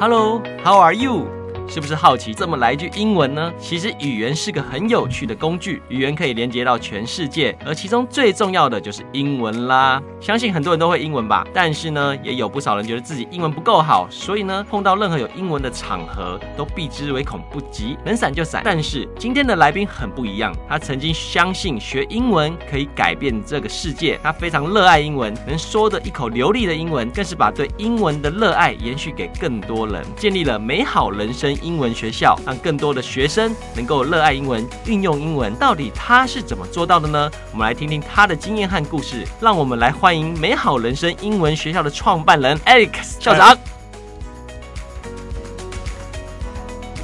Hello, how are you? 是不是好奇这么来句英文呢？其实语言是个很有趣的工具，语言可以连接到全世界，而其中最重要的就是英文啦。相信很多人都会英文吧，但是呢，也有不少人觉得自己英文不够好，所以呢，碰到任何有英文的场合都避之唯恐不及，能闪就闪。但是今天的来宾很不一样，他曾经相信学英文可以改变这个世界，他非常热爱英文，能说得一口流利的英文，更是把对英文的热爱延续给更多人，建立了美好人生。英文学校让更多的学生能够热爱英文、运用英文，到底他是怎么做到的呢？我们来听听他的经验和故事。让我们来欢迎美好人生英文学校的创办人 Alex 校长。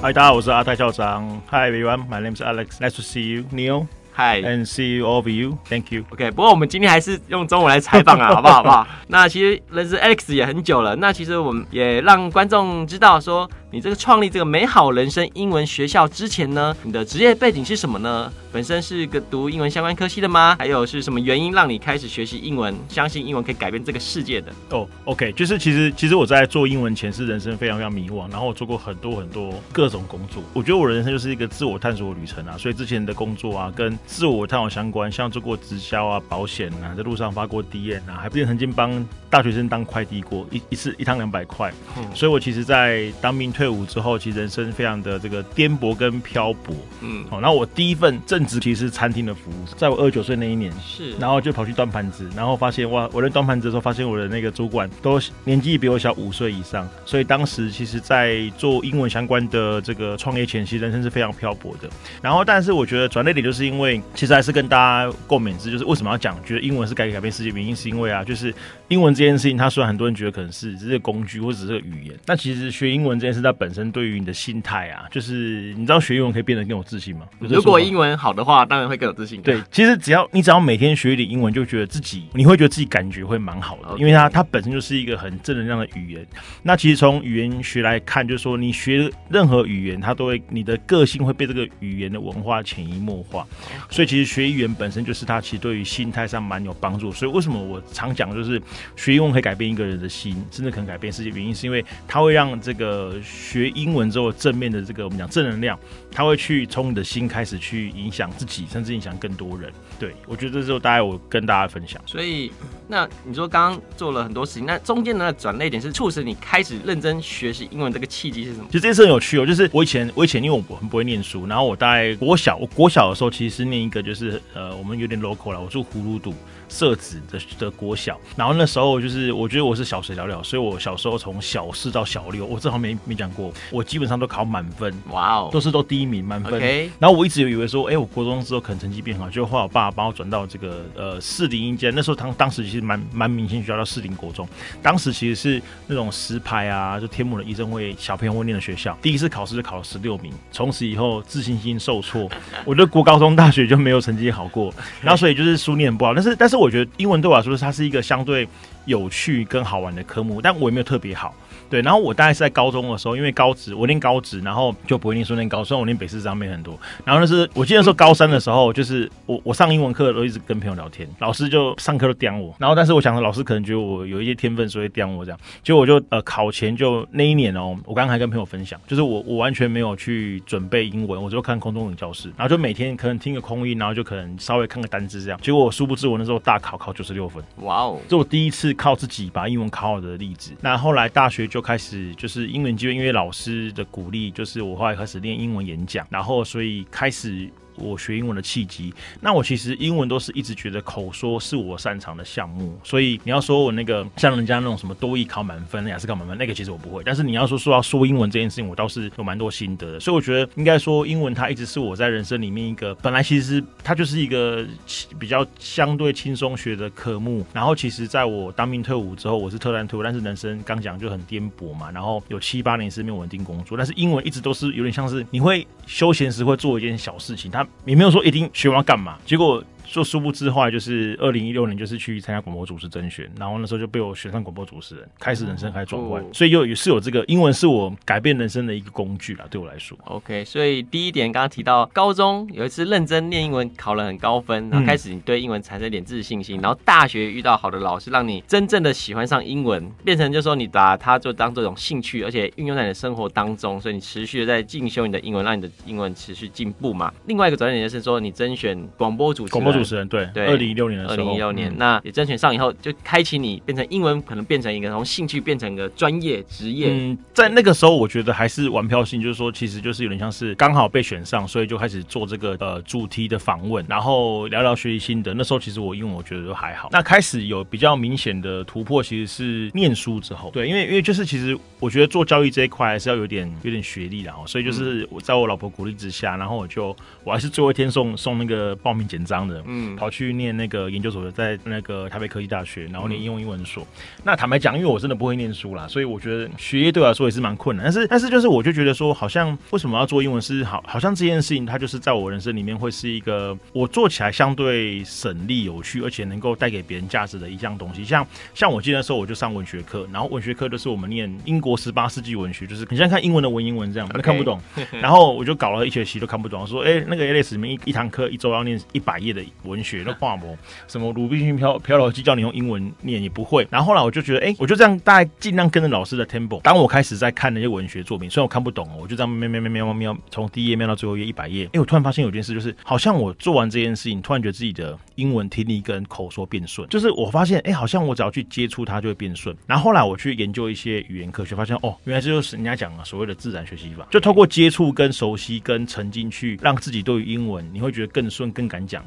嗨，大家好，我是阿泰校长。Hi everyone, my name is Alex. Nice to see you, Neil. Hi, and see you all of you. Thank you. OK，不过我们今天还是用中文来采访啊，好不好？好不好？那其实认识 Alex 也很久了，那其实我们也让观众知道说。你这个创立这个美好人生英文学校之前呢，你的职业背景是什么呢？本身是个读英文相关科系的吗？还有是什么原因让你开始学习英文，相信英文可以改变这个世界的？哦、oh，OK，就是其实其实我在做英文前是人生非常非常迷惘，然后我做过很多很多各种工作。我觉得我人生就是一个自我探索的旅程啊，所以之前的工作啊跟自我探索相关，像做过直销啊、保险啊，在路上发过 DM 啊，还不是曾经帮大学生当快递过，一一次一趟两百块。嗯，所以我其实，在当兵退伍之后，其实人生非常的这个颠簸跟漂泊，嗯，好，然后我第一份正职其实是餐厅的服务，在我二十九岁那一年，是，然后就跑去端盘子，然后发现哇，我在端盘子的时候，发现我的那个主管都年纪比我小五岁以上，所以当时其实，在做英文相关的这个创业前期，人生是非常漂泊的。然后，但是我觉得转捩点就是因为，其实还是跟大家共勉之，就是为什么要讲，觉得英文是改改变世界原因，是因为啊，就是英文这件事情，它虽然很多人觉得可能是只是个工具或者只是个语言，但其实学英文这件事，它本身对于你的心态啊，就是你知道学英文可以变得更有自信吗？如果英文好的话，当然会更有自信。对，其实只要你只要每天学一点英文，就觉得自己你会觉得自己感觉会蛮好的.因为它它本身就是一个很正能量的语言。那其实从语言学来看，就是说你学任何语言，它都会你的个性会被这个语言的文化潜移默化。所以其实学语言本身就是它其实对于心态上蛮有帮助。所以为什么我常讲，就是学英文可以改变一个人的心，甚至可能改变世界。原因是因为它会让这个学英文之后正面的这个我们讲正能量，它会去从你的心开始去影响自己，甚至影响更多人。对，我觉得这时候大概我跟大家分享。所以，那你说刚刚做了很多事情，那中间的转捩点是促使你开始认真学习英文这个契机是什么？其实这件事很有趣哦，就是我以前我以前因为我很不会念书，然后我大概国小我国小的时候其实是念一个就是呃我们有点 local 了，我住葫芦堵。社子的的国小，然后那时候就是我觉得我是小学了了，所以我小时候从小四到小六，我这好没没讲过，我基本上都考满分，哇哦，都是都第一名满分。然后我一直有以为说，哎、欸，我国中之后可能成绩变好，就后来我爸爸帮我转到这个呃四零一间，那时候当当时其实蛮蛮明星学校叫四零国中，当时其实是那种实拍啊，就天母的医生会小朋友会念的学校，第一次考试就考了十六名，从此以后自信心受挫，我的国高中大学就没有成绩好过，然后所以就是书念不好，但是但是我我觉得英文对我来说，它是一个相对有趣跟好玩的科目，但我也没有特别好。对，然后我大概是在高中的时候，因为高职我念高职，然后就不会念书念高，虽然我念北师上面很多。然后那是我记得说高三的时候，就是我我上英文课都一直跟朋友聊天，老师就上课都刁我。然后但是我想说，老师可能觉得我有一些天分，所以刁我这样。结果我就呃考前就那一年哦，我刚刚还跟朋友分享，就是我我完全没有去准备英文，我就看空中文教室，然后就每天可能听个空音，然后就可能稍微看个单字这样。结果我殊不知我那时候大考考九十六分，哇哦！这我第一次靠自己把英文考好的例子。那后来大学就开始就是。英文机会，因为老师的鼓励，就是我后来开始练英文演讲，然后所以开始。我学英文的契机，那我其实英文都是一直觉得口说是我擅长的项目，所以你要说我那个像人家那种什么多益考满分、雅思考满分，那个其实我不会。但是你要说说要说英文这件事情，我倒是有蛮多心得的。所以我觉得应该说英文它一直是我在人生里面一个本来其实它就是一个比较相对轻松学的科目。然后其实在我当兵退伍之后，我是特战退伍，但是人生刚讲就很颠簸嘛，然后有七八年是没有稳定工作，但是英文一直都是有点像是你会休闲时会做一件小事情，它。也没有说一定学完干嘛，结果就殊不知后来就是二零一六年就是去参加广播主持甄选，然后那时候就被我选上广播主持人，开始人生开始转换，哦、所以又也是有这个英文是我改变人生的一个工具啦，对我来说。OK，所以第一点刚刚提到高中有一次认真念英文考了很高分，然后开始你对英文产生一点自信心，嗯、然后大学遇到好的老师，让你真正的喜欢上英文，变成就是说你把它就当做一种兴趣，而且运用在你的生活当中，所以你持续的在进修你的英文，让你的英文持续进步嘛。另外一个转折点就是说你甄选广播主持人，主持人对对，二零一六年的时候，二零一六年，嗯、那也甄选上以后就开启你变成英文，可能变成一个从兴趣变成一个专业职业。嗯，在那个时候我觉得还是玩票性，就是说其实就是有点像是刚好被选上，所以就开始做这个呃主题的访问，然后聊聊学习心得。那时候其实我英文我觉得都还好。那开始有比较明显的突破，其实是念书之后。对，因为因为就是其实我觉得做教育这一块还是要有点有点学历的哦，所以就是我在我老婆鼓励之下，然后我就我还是最后一天送送那个报名简章的，嗯，跑去念那个研究所，在那个台北科技大学，然后念应用英文所。嗯、那坦白讲，因为我真的不会念书啦，所以我觉得学业对我来说也是蛮困难。但是但是就是我就觉得说，好像为什么要做英文是好，好像这件事情它就是在我人生里面会是一个我做起来相对省力、有趣，而且能够带给别人价值的一项东西。像像我记得那时候我就上文学课，然后文学课就是我们念英国十八世纪文学，就是你像看英文的文言文这样，都.看不懂。然后我就搞了一学期都看不懂，说哎、欸、那个 ALEX 里面一一堂课一周要念一百页的文学，那画模什么鲁滨逊漂漂流记叫你用英文念也不会。然后后来我就觉得哎、我就这样大概尽量跟着老师的 tempo。当我开始在看那些文学作品，虽然我看不懂哦，我就这样喵喵喵喵喵喵，从第一页喵到最后一页一百页。哎、我突然发现有件事，就是好像我做完这件事情，突然觉得自己的英文听力跟口说变顺。就是我发现哎、好像我只要去接触它就会变顺。然后后来我去研究一些语言科学，发现哦，原来这就是人家讲的所谓的自然学习法，就透过接触跟熟悉跟沉浸去让自己对于英文，你会觉得更顺、更敢讲，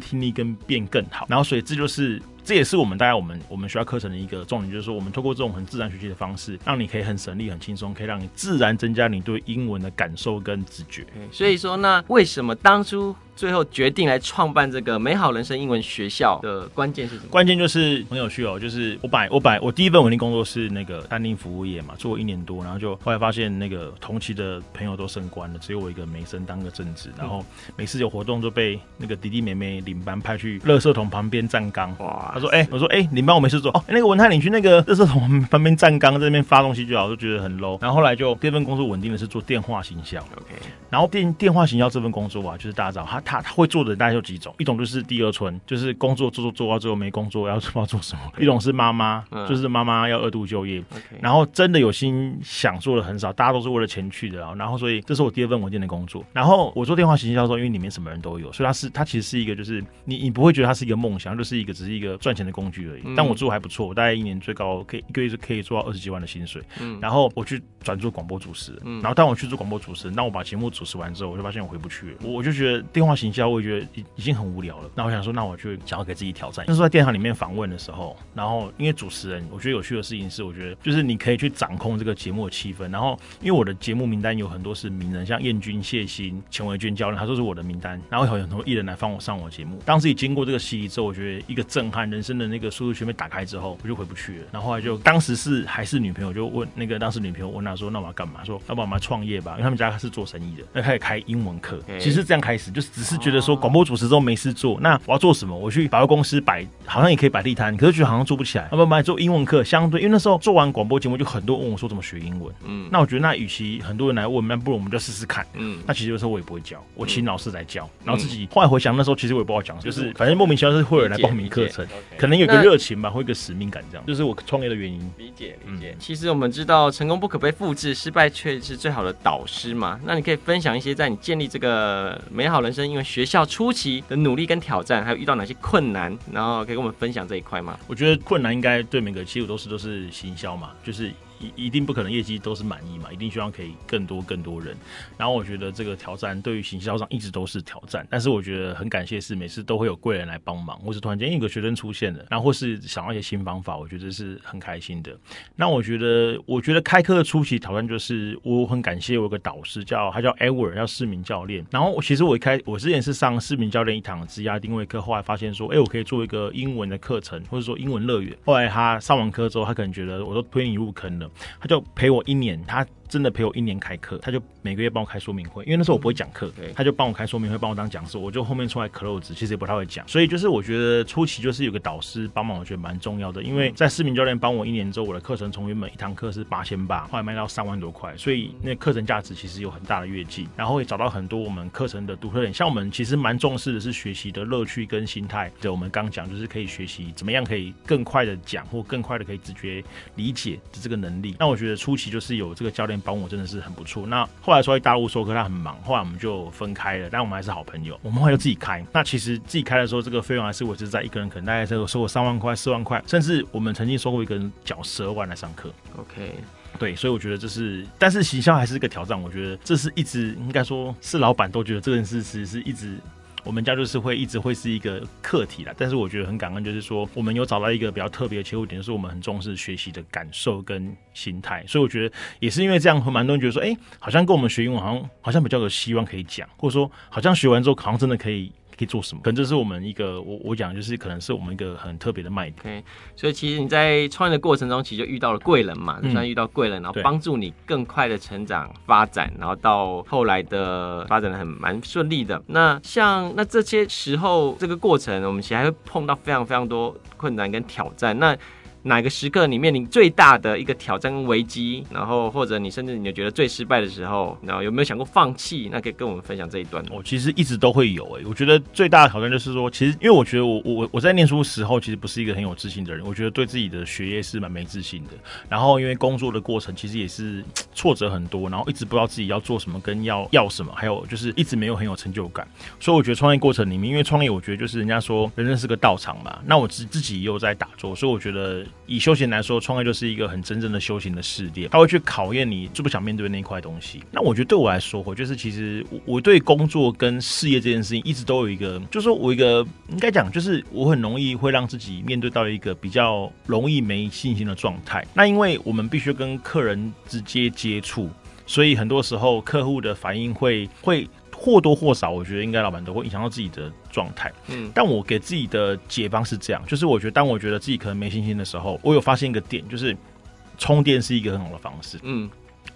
听力跟变更好。然后所以这就是。这也是我们大概我们我们学校课程的一个重点，就是说我们通过这种很自然学习的方式，让你可以很省力、很轻松，可以让你自然增加你对英文的感受跟直觉。所以说，那为什么当初最后决定来创办这个美好人生英文学校的关键是什么？关键就是很有趣哦，就是我摆我摆我第一份稳定工作是那个餐厅服务业嘛，做了一年多，然后就后来发现那个同期的朋友都升官了，只有我一个没升，当个正职，然后每次有活动就被那个弟弟妹妹领班派去垃圾桶旁边站岗。哇！他说：“哎、欸，我说哎，领班我没事做哦。欸、那个文泰，你去那个垃圾桶旁边站岗，在那边发东西就好，就觉得很 low。然后后来就第二份工作稳定的是做电话行销。OK，然后电电话行销这份工作啊，就是大家知道他他他会做的大概有几种，一种就是第二春，就是工作做做做到最后没工作，要 不知道做什么；一种是妈妈，就是妈妈要二度就业。然后真的有心想做的很少，大家都是为了钱去的。然后所以这是我第二份稳定的工作。然后我做电话行销的时候，因为里面什么人都有，所以它是它其实是一个就是你你不会觉得它是一个梦想，就是一个只是一个赚钱的工具而已。但我做还不错，我大概一年最高可以一个月是可以做到二十几万的薪水。嗯，然后我去转做广播主持然后当我去做广播主持人，当我把节目主持完之后，我就发现我回不去了。我我就觉得电话行销，我觉得已已经很无聊了。那我想说，那我就想要给自己挑战。那时候在电台里面访问的时候，然后因为主持人，我觉得有趣的事情是，我觉得就是你可以去掌控这个节目的气氛。然后因为我的节目名单有很多是名人，像燕君、谢欣、钱维娟教练，他说是我的名单。然后有很多艺人来帮我上我节目。当自己经过这个洗礼之后，我觉得一个震撼，人生的那个速度全被打开之后。我就回不去了，然后后来就当时是还是女朋友，就问那个当时女朋友问他说：“那我要干嘛？”说：“要不我们创业吧。”因为他们家是做生意的，那开始开英文课。其实这样开始，就是只是觉得说广播主持之后没事做，那我要做什么？我去百货公司摆，好像也可以摆地摊，可是觉得好像做不起来。要不然做英文课，相对因为那时候做完广播节目，就很多人问我说怎么学英文。嗯，那我觉得那与其很多人来问，那不如我们就试试看。嗯，那其实有时候我也不会教，我请老师来教，然后自己后来回想那时候，其实我也不知道讲，就是反正莫名其妙是会有人来报名课程，可能有个热情吧，或一个使命感这样，就是我。创业的原因，理解理解。其实我们知道，成功不可被复制，失败却是最好的导师嘛。那你可以分享一些在你建立这个美好人生学校初期的努力跟挑战，还有遇到哪些困难，然后可以跟我们分享这一块吗？我觉得困难应该对每个企业都是都是行销嘛，就是。一一定不可能业绩都是满意嘛，一定希望可以更多更多人。然后我觉得这个挑战对于行销上一直都是挑战，但是我觉得很感谢是每次都会有贵人来帮忙，或是突然间有个学生出现了，然后或是想到一些新方法，我觉得是很开心的。那我觉得，我觉得开课的初期挑战就是我很感谢我有个导师叫他叫 Edward，叫市民教练。然后其实我一开我之前是上市民教练一堂职涯定位课，后来发现说，哎，我可以做一个英文的课程，或者说英文乐园。后来他上完课之后，他可能觉得我都推你入坑了。他就陪我一年，他真的陪我一年开课，他就每个月帮我开说明会，因为那时候我不会讲课，对。他就帮我开说明会，帮我当讲师，我就后面出来 close，其实也不太会讲，所以就是我觉得初期就是有个导师帮忙，我觉得蛮重要的，因为在市民教练帮我一年之后，我的课程从原本一堂课是八千八，后来卖到三万多块，所以那课程价值其实有很大的跃进，然后也找到很多我们课程的独特点，像我们其实蛮重视的是学习的乐趣跟心态，对，我们刚讲就是可以学习怎么样可以更快的讲或更快的可以直觉理解的这个能力，那我觉得初期就是有这个教练帮我真的是很不错。那后来说在大陆授课他很忙，后来我们就分开了，但我们还是好朋友。我们后来就自己开。那其实自己开的时候，这个费用还是我是在一个人可能大概这个收过三万块、四万块，甚至我们曾经收过一个人缴十二万来上课。OK，对，所以我觉得这是，但是行销还是一个挑战。我觉得这是一直应该说是老板都觉得这件事其实是一直。我们家就是会一直会是一个课题啦，但是我觉得很感恩，就是说我们有找到一个比较特别的切入点，就是我们很重视学习的感受跟心态，所以我觉得也是因为这样，蛮多人觉得说，哎，好像跟我们学英文好像好像比较有希望可以讲，或者说好像学完之后好像真的可以。可以做什么？可能这是我们一个，我我讲就是可能是我们一个很特别的卖点。Okay, 所以其实你在创业的过程中，其实就遇到了贵人嘛，就算遇到贵人，然后帮助你更快的成长发展，然后到后来的发展的很蛮顺利的。那像那这些时候这个过程，我们其实还会碰到非常非常多困难跟挑战。那哪个时刻你面临最大的一个挑战跟危机，然后或者你甚至你觉得最失败的时候，然后有没有想过放弃？那可以跟我们分享这一段。我其实一直都会有诶、我觉得最大的挑战就是说，其实因为我觉得我我我在念书时候其实不是一个很有自信的人，我觉得对自己的学业是蛮没自信的。然后因为工作的过程其实也是挫折很多，然后一直不知道自己要做什么跟要要什么，还有就是一直没有很有成就感。所以我觉得创业过程里面，因为创业我觉得就是人家说人生是个道场嘛，那我自自己又在打坐，所以我觉得以修行来说。创业就是一个很真正的修行的试炼，他会去考验你是不是想面对那一块东西。那我觉得对我来说，我就是其实我对工作跟事业这件事情一直都有一个，就是说我一个应该讲，就是我很容易会让自己面对到一个比较容易没信心的状态。那因为我们必须跟客人直接接触，所以很多时候客户的反应会会。或多或少，我觉得应该老板都会影响到自己的状态。嗯，但我给自己的解方是这样，就是我觉得当我觉得自己可能没信心的时候，我有发现一个点，就是充电是一个很好的方式。嗯，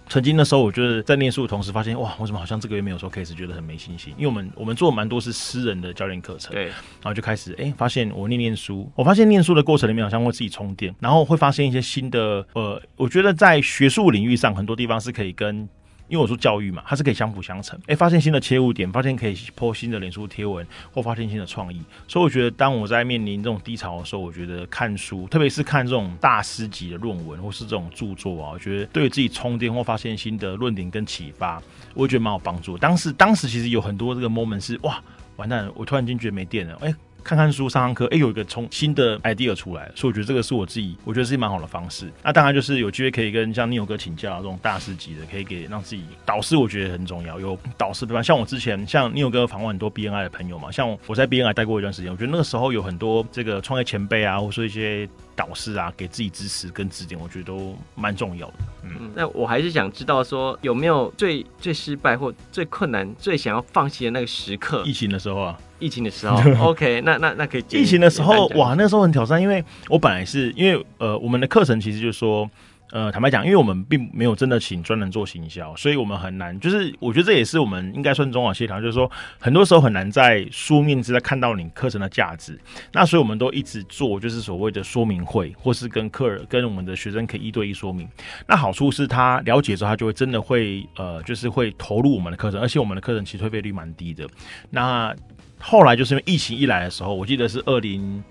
曾经的时候，我就是在念书的同时发现，哇，为什么好像这个月没有说 case，觉得很没信心？因为我们我们做蛮多是私人的教练课程，对，然后就开始哎、欸，发现我念念书，我发现念书的过程里面好像会自己充电，然后会发现一些新的呃，我觉得在学术领域上很多地方是可以跟。因为我说教育嘛，它是可以相辅相成。哎，发现新的切入点，发现可以破新的脸书贴文，或发现新的创意。所以我觉得，当我在面临这种低潮的时候，我觉得看书，特别是看这种大师级的论文或是这种著作啊，我觉得对自己充电或发现新的论点跟启发，我觉得蛮有帮助。当时，当时其实有很多这个 moment 是哇，完蛋了，我突然间觉得没电了，哎。看看书，上上课，哎，有一个从新的 idea 出来，所以我觉得这个是我自己，我觉得是蛮好的方式。那当然就是有机会可以跟像 Neo 哥请教这种大师级的，可以给让自己导师，我觉得很重要。有导师，比方像我之前像 Neo 哥访问很多 BNI 的朋友嘛，像我在 BNI 待过一段时间，我觉得那个时候有很多这个创业前辈啊，或者说一些导师啊，给自己支持跟指点，我觉得都蛮重要的。嗯，那我还是想知道说有没有最最失败或最困难、最想要放弃的那个时刻？疫情的时候啊。疫情的时候，OK，那那那可以。疫情的时候，哇，那个时候很挑战，因为我本来是因为呃，我们的课程其实就是说。呃，坦白讲，因为我们并没有真的请专人做行销，所以我们很难。就是我觉得这也是我们应该算中网协调，就是说很多时候很难在书面之下看到你课程的价值。那所以我们都一直做，就是所谓的说明会，或是跟客人、跟我们的学生可以一对一说明。那好处是他了解之后，他就会真的会呃，就是会投入我们的课程，而且我们的课程其实退费率蛮低的。那后来就是因为疫情一来的时候，我记得是二零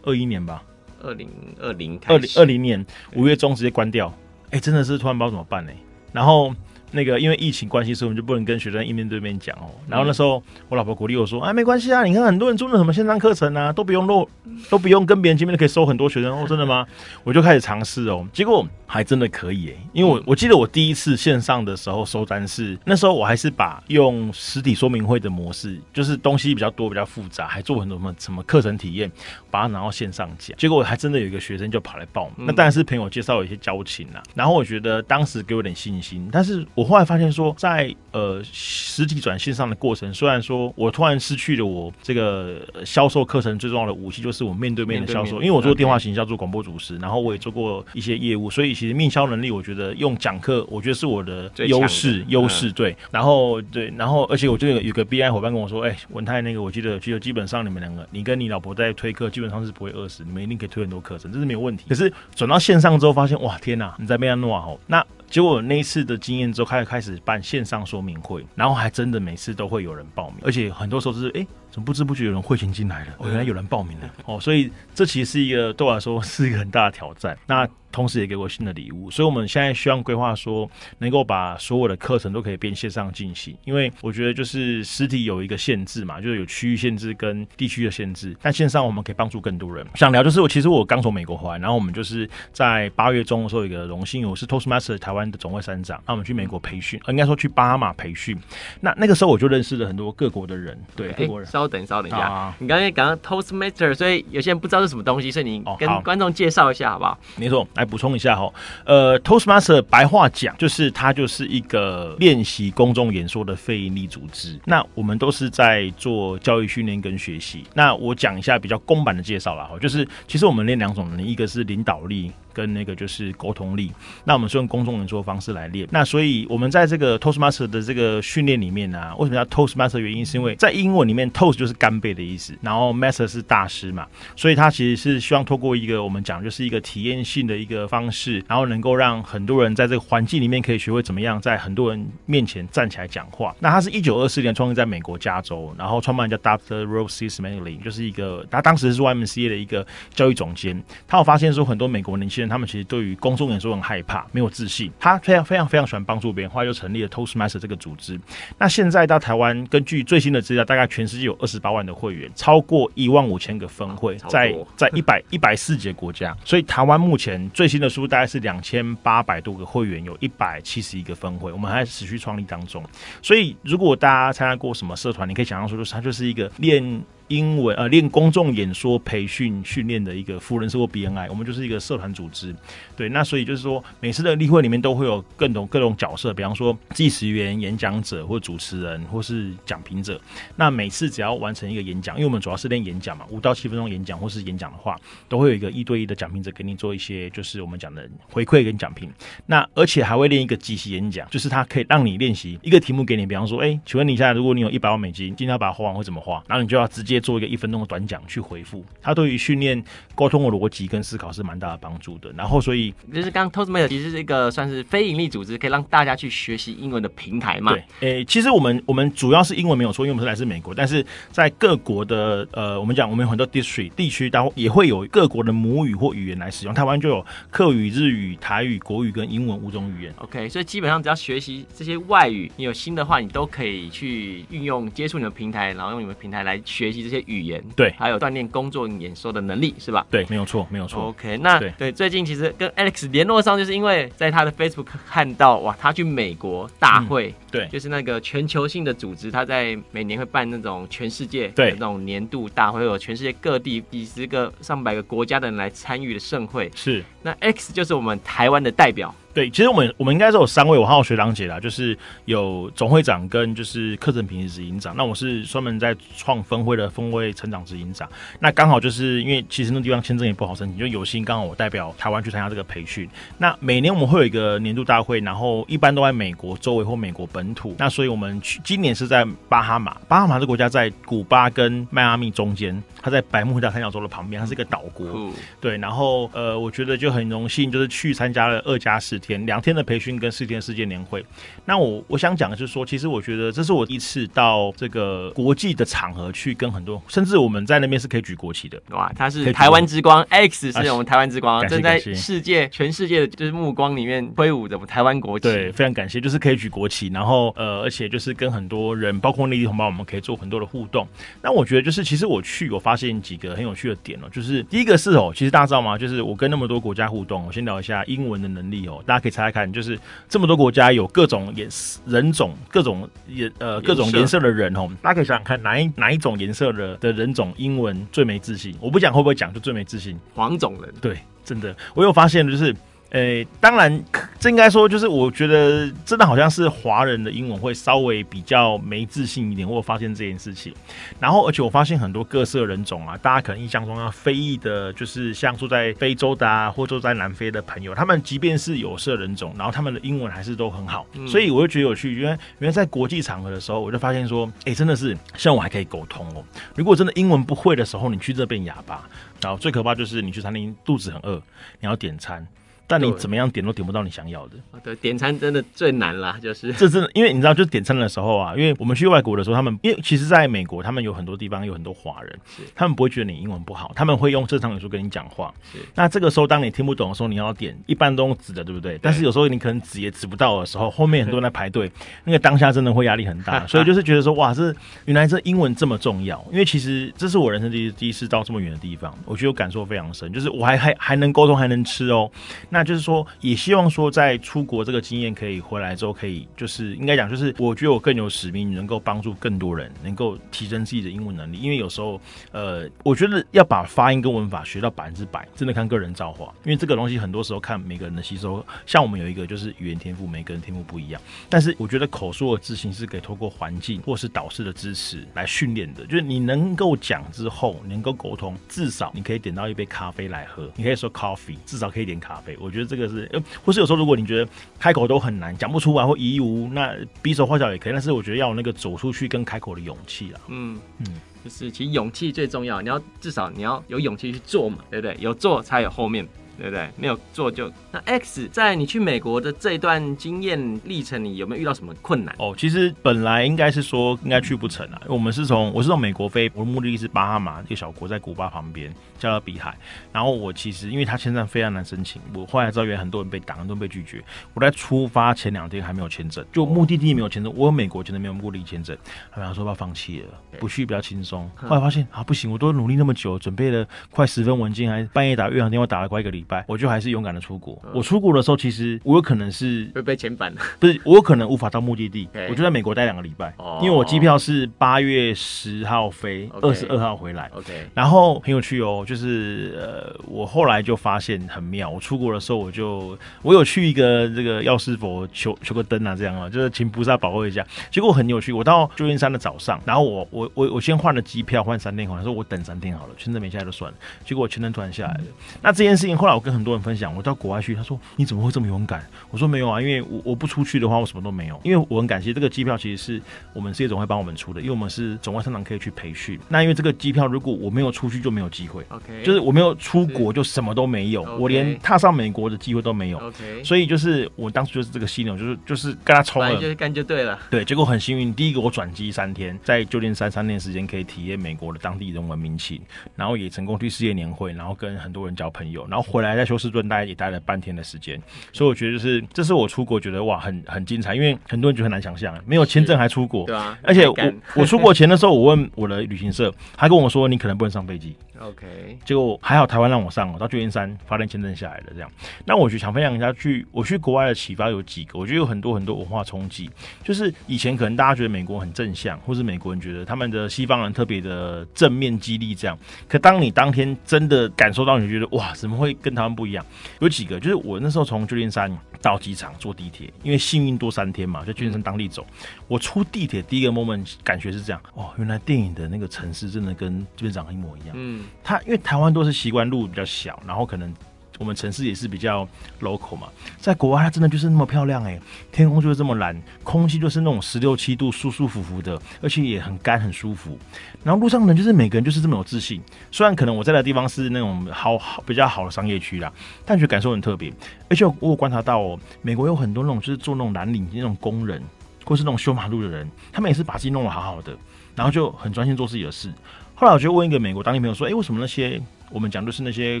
二一年吧。二零二零二零二零年五月中直接关掉，哎、欸，真的是突然不知道怎么办呢？然后。那个因为疫情关系，所以我们就不能跟学生一面对面讲哦。然后那时候我老婆鼓励我说：“哎，没关系啊，你看很多人做那什么线上课程啊，都不用录，都不用跟别人见面，就可以收很多学生哦。”真的吗？我就开始尝试哦，结果还真的可以诶。因为我我记得我第一次线上的时候收单是那时候我还是把用实体说明会的模式，就是东西比较多比较复杂，还做很多什么什么课程体验，把它拿到线上讲。结果还真的有一个学生就跑来报名，那当然是朋友介绍有一些交情啦。然后我觉得当时给我点信心，但是我后来发现说。在呃实体转线上的过程，虽然说我突然失去了我这个销售课程最重要的武器，就是我面对面的销售。因为我做电话行销，做广播主持，然后我也做过一些业务，所以其实面销能力，我觉得用讲课，我觉得是我的优势优势。对，然后对，然后而且我这个有个 BI 伙伴跟我说，哎，文泰那个，我记得记得基本上你们两个，你跟你老婆在推课，基本上是不会饿死，你们一定可以推很多课程，这是没有问题。可是转到线上之后，发现哇，天哪，你在贝安诺啊，那。结果那一次的经验之后，开始开始办线上说明会，然后还真的每次都会有人报名，而且很多时候是哎，怎么不知不觉有人汇钱进来了？哦，原来有人报名了哦，所以这其实是一个对我来说是一个很大的挑战。那同时也给我新的礼物，所以我们现在希望规划说，能够把所有的课程都可以变线上进行，因为我觉得就是实体有一个限制嘛，就是有区域限制跟地区的限制，但线上我们可以帮助更多人。想聊就是我其实我刚从美国回来，然后我们就是在八月中的时候有一个荣幸，我是 Toastmaster 台湾的总会山长，那我们去美国培训，应该说去巴哈马培训。那那个时候我就认识了很多各国的人，对，各国人。稍等稍等一下，啊、你刚才讲到 Toastmaster，所以有些人不知道是什么东西，所以你跟观众介绍一下好不好？没错，来补充一下哈。呃，Toastmaster 白话讲就是它就是一个练习公众演说的非营利组织。那我们都是在做教育训练跟学习。那我讲一下比较公版的介绍啦，哈，就是其实我们练两种能力，一个是领导力。跟那个就是沟通力，那我们是用公众演说方式来练。那所以我们在这个 Toastmaster 的这个训练里面呢、为什么叫 Toastmaster？原因是因为在英文里面，Toast 就是干杯的意思，然后 Master 是大师嘛，所以他其实是希望透过一个我们讲就是一个体验性的一个方式，然后能够让很多人在这个环境里面可以学会怎么样在很多人面前站起来讲话。那他是一九二四年创立在美国加州，然后创办人叫 Dr. Rolf C. Smedley，就是一个他当时是 YMCA 的一个教育总监。他有发现说很多美国年轻人，他们其实对于公众演说很害怕，没有自信。他非常非常非常喜欢帮助别人，后来就成立了 Toastmaster 这个组织。那现在到台湾，根据最新的资料，大概全世界有二十八万的会员，超过一万五千个分会，在在一百一百四几个国家。所以台湾目前最新的数大概是两千八百多个会员，有一百七十一个分会，我们还在持续创立当中。所以如果大家参加过什么社团，你可以想象说，就是它就是一个练。英文呃，练公众演说培训训练的一个富人社或 BNI，我们就是一个社团组织，对，那所以就是说，每次的例会里面都会有各种各种角色，比方说计时员、演讲者或主持人或是讲评者。那每次只要完成一个演讲，因为我们主要是练演讲嘛，五到七分钟演讲或是演讲的话，都会有一个一对一的讲评者给你做一些就是我们讲的回馈跟讲评。那而且还会练一个即席演讲，就是它可以让你练习一个题目给你，比方说，哎、请问你现在如果你有一百万美金，今天要把它花完会怎么花？然后你就要直接。做一个一分钟的短讲去回复，他对于训练沟通的逻辑跟思考是蛮大的帮助的。然后，所以就是刚 Toastmaster 其实是一个算是非盈利组织，可以让大家去学习英文的平台嘛。对，诶，其实我们我们主要是英文没有错，因为我们是来自美国，但是在各国的呃，我们讲我们有很多 district 地区，然后也会有各国的母语或语言来使用。台湾就有客语、日语、台语、国语跟英文五种语言。OK，所以基本上只要学习这些外语，你有新的话，你都可以去运用接触你的平台，然后用你们平台来学习这些语言。对。还有锻炼工作演说的能力，是吧？对，没有错，没有错。OK，那对，对最近其实跟 Alex 联络上，就是因为在他的 Facebook 看到哇，他去美国大会，嗯、对，就是那个全球性的组织，他在每年会办那种全世界对那种年度大会，有全世界各地几十个、上百个国家的人来参与的盛会。是，那 X 就是我们台湾的代表。对，其实我们我们应该是有三位，我还有学长姐啦，就是有总会长跟就是课程品质执行长。那我是专门在创分会的分会成长执行长。那刚好就是因为其实那地方签证也不好申请，就有幸刚好我代表台湾去参加这个培训。那每年我们会有一个年度大会，然后一般都在美国周围或美国本土。那所以我们去今年是在巴哈马，巴哈马这国家在古巴跟迈阿密中间，它在百慕大三角洲的旁边，它是一个岛国。对，然后呃，我觉得就很荣幸，就是去参加了二加四。天两天的培训跟四天世界年会，那我我想讲的就是说，其实我觉得这是我第一次到这个国际的场合去跟很多，甚至我们在那边是可以举国旗的。哇，他是台湾之光，Alex 是我们台湾之光，正在世界全世界的就是目光里面挥舞着我们台湾国旗。对，非常感谢，就是可以举国旗，然后呃，而且就是跟很多人，包括内地同胞，我们可以做很多的互动。那我觉得就是，其实我去，我发现几个很有趣的点哦，就是第一个是哦，其实大家知道吗？就是我跟那么多国家互动，我先聊一下英文的能力哦。大家可以猜猜看，就是这么多国家有各种颜色人种、各种颜呃各种颜色的人哦，大家可以想想看，哪一哪一种颜色的的人种英文最没自信？我不讲会不会讲，就最没自信。黄种人，对，真的，我有发现就是，呃，当然这应该说就是我觉得真的好像是华人的英文会稍微比较没自信一点，我发现这件事情。然后而且我发现很多各色人种啊，大家可能印象中要非裔的，就是像住在非洲的啊，或住在南非的朋友，他们即便是有色人种，然后他们的英文还是都很好。嗯、所以我就觉得有趣，因为原来在国际场合的时候，我就发现说，哎、欸，真的是像我还可以沟通哦。如果真的英文不会的时候，你去这边哑巴。然后最可怕就是你去餐厅肚子很饿，你要点餐。但你怎么样点都点不到你想要的。对，点餐真的最难啦，就是这真的，因为你知道，就是点餐的时候啊，因为我们去外国的时候，他们因为其实在美国，他们有很多地方有很多华人，是他们不会觉得你英文不好，他们会用正常语速跟你讲话。是那这个时候，当你听不懂的时候，你要点，一般都用指的，对不对？对但是有时候你可能指也指不到的时候，后面很多人 在排队，那个当下真的会压力很大。所以就是觉得说，哇，这原来这英文这么重要。因为其实这是我人生第一第一次到这么远的地方，我觉得我感受非常深，就是我还还还能沟通，还能吃哦。那那就是说也。希望说，在出国这个经验可以回来之后，可以就是应该讲，就是我觉得我更有使命，能够帮助更多人，能够提升自己的英文能力。因为有时候，呃，我觉得要把发音跟文法学到百分之百，真的看个人造化。因为这个东西很多时候看每个人的吸收。像我们有一个就是语言天赋，每个人天赋不一样。但是我觉得口说的自信是可以透过环境或是导师的支持来训练的。就是你能够讲之后，能够沟通，至少你可以点到一杯咖啡来喝。你可以说 coffee，至少可以点咖啡。我觉得这个是。或是有时候，如果你觉得开口都很难，讲不出来或疑无，那比手画脚也可以。但是我觉得要有那个走出去跟开口的勇气啦。嗯嗯，就是其实勇气最重要，你要至少你要有勇气去做嘛，对不对？有做才有后面。对不对？没有做就那 X，在你去美国的这一段经验历程，你有没有遇到什么困难？哦，其实本来应该是说应该去不成啊。我们是从我是从美国飞，我的目的地是巴哈马，一个小国在古巴旁边，加勒比海。然后我其实因为他签证非常难申请，我后来知道原来很多人被挡，很多人被拒绝。我在出发前两天还没有签证，就目的地没有签证，我有美国签证没有目的地签证，他们说要放弃了，不去比较轻松。后来发现啊不行，我都努力那么久，准备了快十份文件，还半夜打越洋电话打了快一个礼拜。我就还是勇敢的出国。我出国的时候，其实我有可能是会被遣返的，不是我有可能无法到目的地。我就在美国待两个礼拜，因为我机票是八月十号飞，二十二号回来。OK，然后很有趣哦，就是呃，我后来就发现很妙。我出国的时候，我就我有去一个这个药师佛求求个灯啊，这样啊，就是请菩萨保佑一下。结果很有趣，我到旧金山的早上，然后我我我我先换了机票，换三天，我说我等三天好了，签证没下来就算了。结果我签证突然下来了。那这件事情后来。我跟很多人分享，我到国外去，他说你怎么会这么勇敢？我说没有啊，因为我我不出去的话，我什么都没有。因为我很感谢这个机票，其实是我们事业总会帮我们出的，因为我们是总外商长可以去培训。那因为这个机票，如果我没有出去，就没有机会。OK，就是我没有出国，就什么都没有，我连踏上美国的机会都没有。OK，所以就是我当时就是这个犀牛，就是就是跟他冲了，就是干就对了。对，结果很幸运，第一个我转机三天，在旧金山三天时间可以体验美国的当地人文民情，然后也成功去世界年会，然后跟很多人交朋友，然后回来在休斯顿待。也待了半天的时间，所以我觉得就是这是我出国觉得哇很很精彩，因为很多人觉得很难想象，没有签证还出国，对啊，而且我 我出国前的时候，我问我的旅行社，他跟我说你可能不能上飞机，OK，结果还好台湾让我上了，到旧金山发签证下来了这样。那我就想分享一下去我去国外的启发有几个，我觉得有很多很多文化冲击，就是以前可能大家觉得美国很正向，或是美国人觉得他们的西方人特别的正面激励这样，可当你当天真的感受到，你就觉得哇怎么会跟他们不一样？有几个，就是我那时候从旧金山到机场坐地铁，因为幸运多三天嘛，就旧金山当地走。我出地铁第一个 moment 感觉是这样，哦，原来电影的那个城市真的跟这边长得一模一样。嗯，它因为台湾都是习惯路比较小，然后可能。我们城市也是比较 local 嘛，在国外它真的就是那么漂亮哎，天空就是这么蓝，空气就是那种十六七度舒舒服服的，而且也很干很舒服。然后路上呢，就是每个人就是这么有自信。虽然可能我在的地方是那种好好比较好的商业区啦，但觉得感受很特别。而且我有观察到哦，美国有很多那种就是做那种蓝领那种工人，或是那种修马路的人，他们也是把自己弄得好好的，然后就很专心做自己的事。后来我就问一个美国当地朋友说：“哎，为什么那些？”我们讲的是那些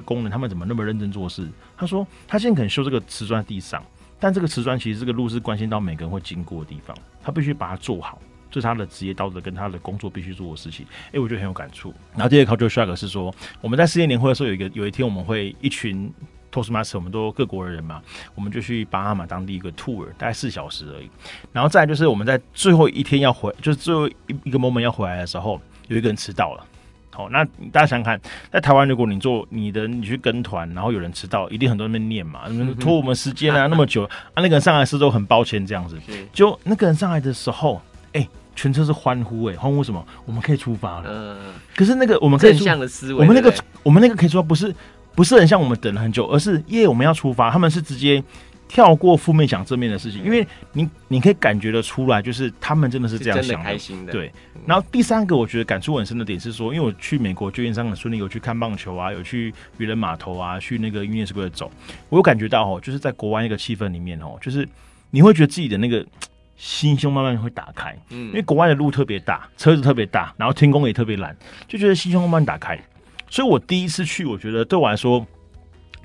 工人，他们怎么那么认真做事？他说，他现在可能修这个瓷砖地上，但这个瓷砖其实这个路是关心到每个人会经过的地方，他必须把它做好，这是他的职业道德跟他的工作必须做的事情。哎，我觉得很有感触。然后第二个 culture shock 是说，我们在世界年会的时候，有一个有一天我们会一群 Toastmaster，我们都各国的人嘛，我们就去巴哈马当地一个 tour，大概四小时而已。然后再就是我们在最后一天要回，就是最后一一个 moment 要回来的时候，有一个人迟到了。好，那大家想想看，在台湾，如果你做你的，你去跟团，然后有人迟到，一定很多人在念嘛，拖我们时间啊，那么久啊，那个人上来是都很抱歉这样子。就那个人上来的时候，哎、欸，全车是欢呼、欸，哎，欢呼什么？我们可以出发了。嗯。可是那个我们可以正向的思维，我们那个我们那个可以说不是不是很像我们等了很久，而是耶，我们要出发，他们是直接。跳过负面想正面的事情，因为你你可以感觉得出来，就是他们真的是这样想的。开心的。对。然后第三个，我觉得感触很深的点是说，因为我去美国旧金山很顺利，有去看棒球啊，有去渔人码头啊，去那个 Union Square 走，我有感觉到哦，就是在国外那个气氛里面哦，就是你会觉得自己的那个心胸慢慢会打开。嗯。因为国外的路特别大，车子特别大，然后天空也特别蓝，就觉得心胸慢慢打开。所以我第一次去，我觉得对我来说，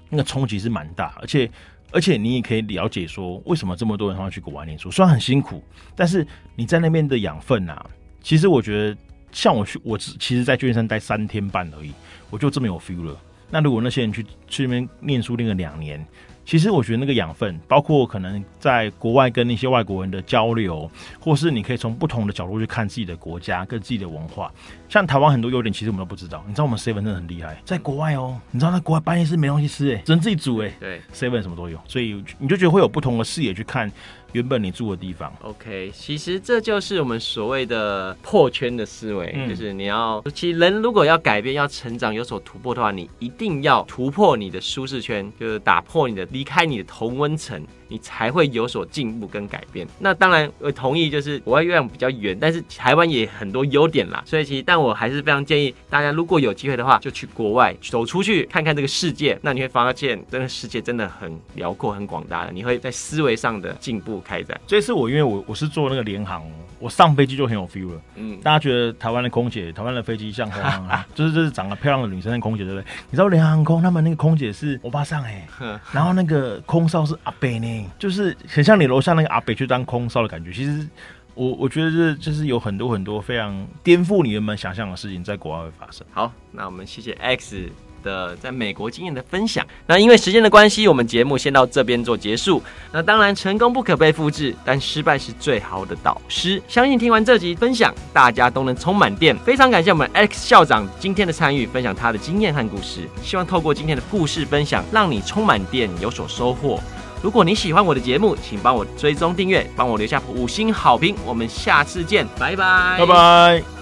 那个冲击是蛮大，而且。而且你也可以了解说，为什么这么多人他要去国外念书？虽然很辛苦，但是你在那边的养分啊，其实我觉得，像我去，我其实，在旧金山待三天半而已，我就这么有 feel 了。那如果那些人去去那边念书念了两年，其实我觉得那个养分，包括可能在国外跟那些外国人的交流，或是你可以从不同的角度去看自己的国家跟自己的文化。像台湾很多优点，其实我们都不知道。你知道我们 seven 真的很厉害，在国外哦，你知道在国外半夜是没东西吃哎，只能自己煮哎。对，seven 什么都有，所以你就觉得会有不同的视野去看。原本你住的地方，OK，其实这就是我们所谓的破圈的思维，嗯、就是你要，其实人如果要改变、要成长、有所突破的话，你一定要突破你的舒适圈，就是打破你的、离开你的同温层。你才会有所进步跟改变。那当然，我同意，就是国外月亮比较圆，但是台湾也很多优点啦。所以其实，但我还是非常建议大家，如果有机会的话，就去国外走出去看看这个世界。那你会发现，这个世界真的很辽阔、很广大的。你会在思维上的进步开展。这次我因为我我是坐那个联航，我上飞机就很有 feel 了。嗯，大家觉得台湾的空姐、台湾的飞机像 就是就是长得漂亮的女生的空姐，对不对？你知道联航空他们那个空姐是欧巴桑哎，然后那个空少是阿伯就是很像你楼下那个阿北去当空少的感觉。其实我我觉得这就是有很多很多非常颠覆你原本想象的事情在国外会发生。好，那我们谢谢 X 的在美国经验的分享。那因为时间的关系，我们节目先到这边做结束。那当然，成功不可被复制，但失败是最好的导师。相信听完这集分享，大家都能充满电。非常感谢我们 X 校长今天的参与，分享他的经验和故事。希望透过今天的故事分享，让你充满电，有所收获。如果你喜欢我的节目，请帮我追踪订阅，帮我留下五星好评。我们下次见，拜拜，拜拜。